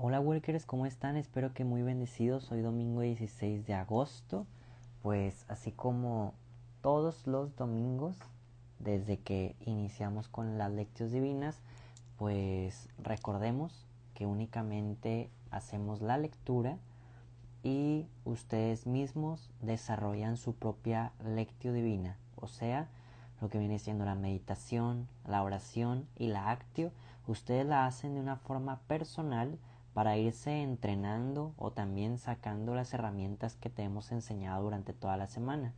Hola Walkers, ¿cómo están? Espero que muy bendecidos. Hoy domingo 16 de agosto, pues así como todos los domingos, desde que iniciamos con las lecciones divinas, pues recordemos que únicamente hacemos la lectura y ustedes mismos desarrollan su propia lectio divina, o sea, lo que viene siendo la meditación, la oración y la actio, ustedes la hacen de una forma personal para irse entrenando o también sacando las herramientas que te hemos enseñado durante toda la semana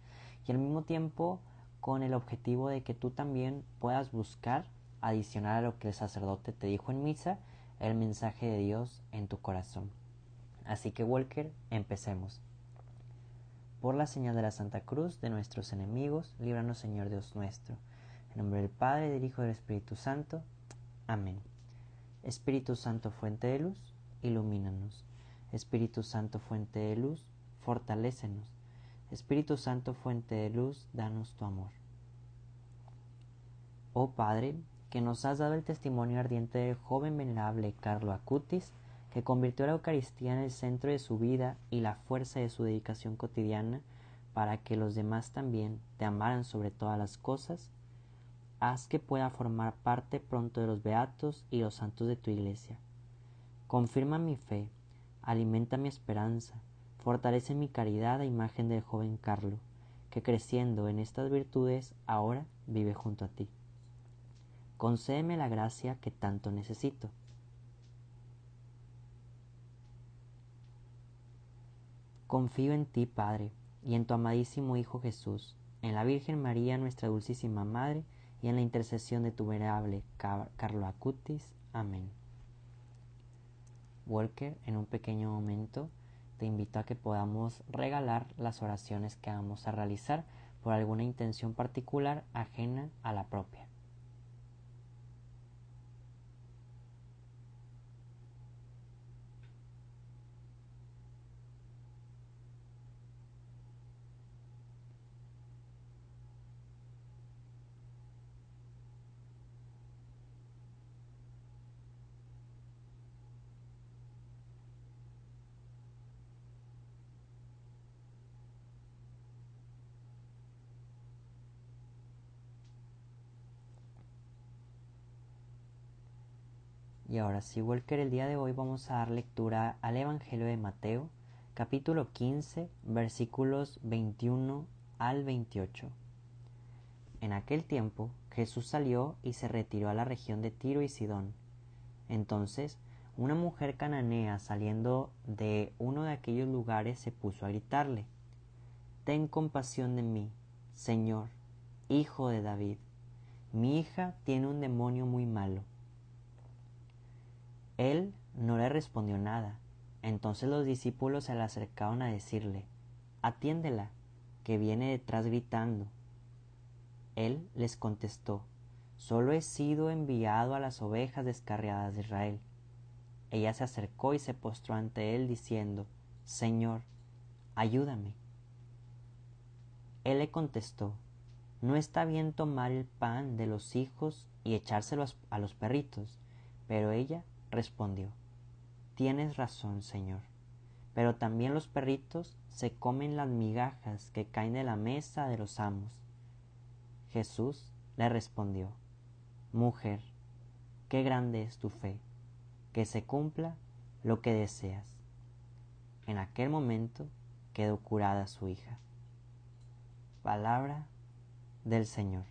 y al mismo tiempo con el objetivo de que tú también puedas buscar adicional a lo que el sacerdote te dijo en misa el mensaje de Dios en tu corazón. Así que Walker, empecemos. Por la señal de la Santa Cruz de nuestros enemigos, líbranos Señor Dios nuestro. En nombre del Padre, del Hijo y del Espíritu Santo. Amén. Espíritu Santo, fuente de luz, ilumínanos. Espíritu Santo, fuente de luz, fortalécenos. Espíritu Santo, fuente de luz, danos tu amor. Oh Padre, que nos has dado el testimonio ardiente del joven venerable Carlo Acutis, que convirtió la Eucaristía en el centro de su vida y la fuerza de su dedicación cotidiana, para que los demás también te amaran sobre todas las cosas, haz que pueda formar parte pronto de los beatos y los santos de tu iglesia Confirma mi fe, alimenta mi esperanza, fortalece mi caridad a imagen del joven Carlo, que creciendo en estas virtudes ahora vive junto a ti. Concédeme la gracia que tanto necesito. Confío en ti, Padre, y en tu amadísimo Hijo Jesús, en la Virgen María, nuestra dulcísima Madre, y en la intercesión de tu venerable Carlo Acutis. Amén. Walker, en un pequeño momento te invito a que podamos regalar las oraciones que vamos a realizar por alguna intención particular ajena a la propia. Y ahora sí, Walker, el día de hoy vamos a dar lectura al Evangelio de Mateo, capítulo 15, versículos 21 al 28. En aquel tiempo Jesús salió y se retiró a la región de Tiro y Sidón. Entonces una mujer cananea saliendo de uno de aquellos lugares se puso a gritarle Ten compasión de mí, Señor, hijo de David. Mi hija tiene un demonio muy malo él no le respondió nada. Entonces los discípulos se le acercaron a decirle, Atiéndela, que viene detrás gritando. Él les contestó, Solo he sido enviado a las ovejas descarriadas de Israel. Ella se acercó y se postró ante él diciendo, Señor, ayúdame. Él le contestó, No está bien tomar el pan de los hijos y echárselo a los perritos. Pero ella respondió Tienes razón, señor, pero también los perritos se comen las migajas que caen de la mesa de los amos. Jesús le respondió Mujer, qué grande es tu fe, que se cumpla lo que deseas. En aquel momento quedó curada su hija. Palabra del Señor.